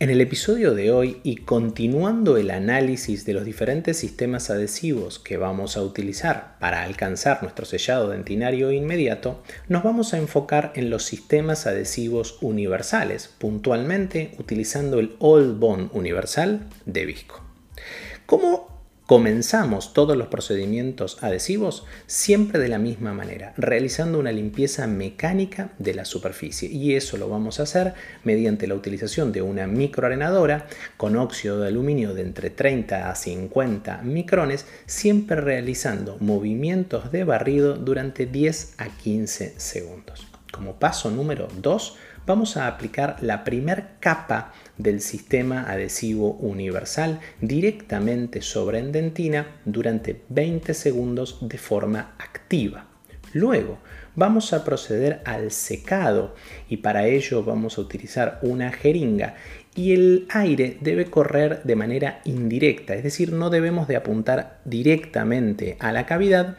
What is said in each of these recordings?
En el episodio de hoy y continuando el análisis de los diferentes sistemas adhesivos que vamos a utilizar para alcanzar nuestro sellado dentinario inmediato, nos vamos a enfocar en los sistemas adhesivos universales, puntualmente utilizando el All Bond universal de Visco. ¿Cómo Comenzamos todos los procedimientos adhesivos siempre de la misma manera, realizando una limpieza mecánica de la superficie y eso lo vamos a hacer mediante la utilización de una microarenadora con óxido de aluminio de entre 30 a 50 micrones, siempre realizando movimientos de barrido durante 10 a 15 segundos. Como paso número 2, vamos a aplicar la primer capa del sistema adhesivo universal directamente sobre dentina durante 20 segundos de forma activa. Luego vamos a proceder al secado y para ello vamos a utilizar una jeringa y el aire debe correr de manera indirecta, es decir, no debemos de apuntar directamente a la cavidad,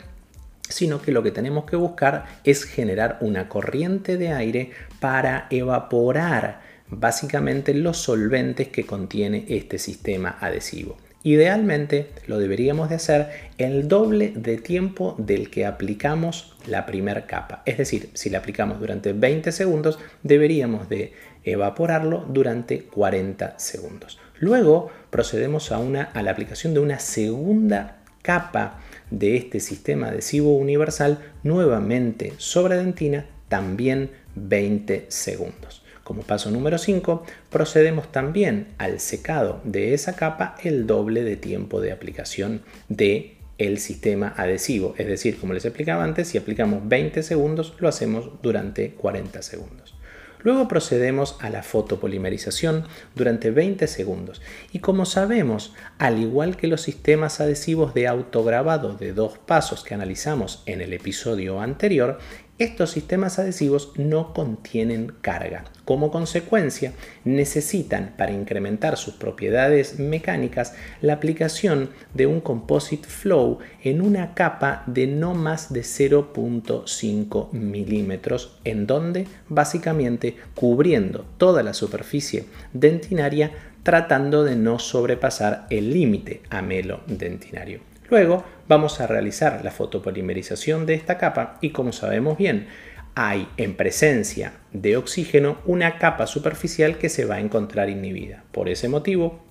sino que lo que tenemos que buscar es generar una corriente de aire para evaporar básicamente los solventes que contiene este sistema adhesivo. Idealmente lo deberíamos de hacer el doble de tiempo del que aplicamos la primera capa. Es decir, si la aplicamos durante 20 segundos, deberíamos de evaporarlo durante 40 segundos. Luego procedemos a, una, a la aplicación de una segunda capa de este sistema adhesivo universal nuevamente sobre dentina, también 20 segundos. Como paso número 5, procedemos también al secado de esa capa el doble de tiempo de aplicación de el sistema adhesivo. Es decir, como les explicaba antes, si aplicamos 20 segundos, lo hacemos durante 40 segundos. Luego procedemos a la fotopolimerización durante 20 segundos. Y como sabemos, al igual que los sistemas adhesivos de autograbado de dos pasos que analizamos en el episodio anterior, estos sistemas adhesivos no contienen carga. Como consecuencia, necesitan para incrementar sus propiedades mecánicas la aplicación de un composite flow en una capa de no más de 0.5 milímetros, en donde básicamente cubriendo toda la superficie dentinaria tratando de no sobrepasar el límite amelo dentinario. Luego vamos a realizar la fotopolimerización de esta capa y como sabemos bien, hay en presencia de oxígeno una capa superficial que se va a encontrar inhibida. Por ese motivo,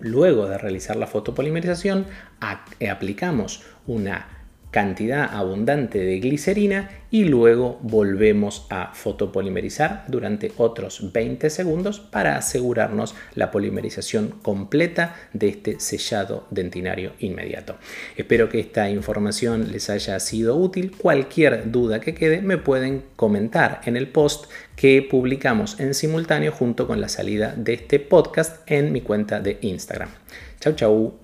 luego de realizar la fotopolimerización, aplicamos una cantidad abundante de glicerina y luego volvemos a fotopolimerizar durante otros 20 segundos para asegurarnos la polimerización completa de este sellado dentinario inmediato. Espero que esta información les haya sido útil. Cualquier duda que quede me pueden comentar en el post que publicamos en simultáneo junto con la salida de este podcast en mi cuenta de Instagram. Chau chau.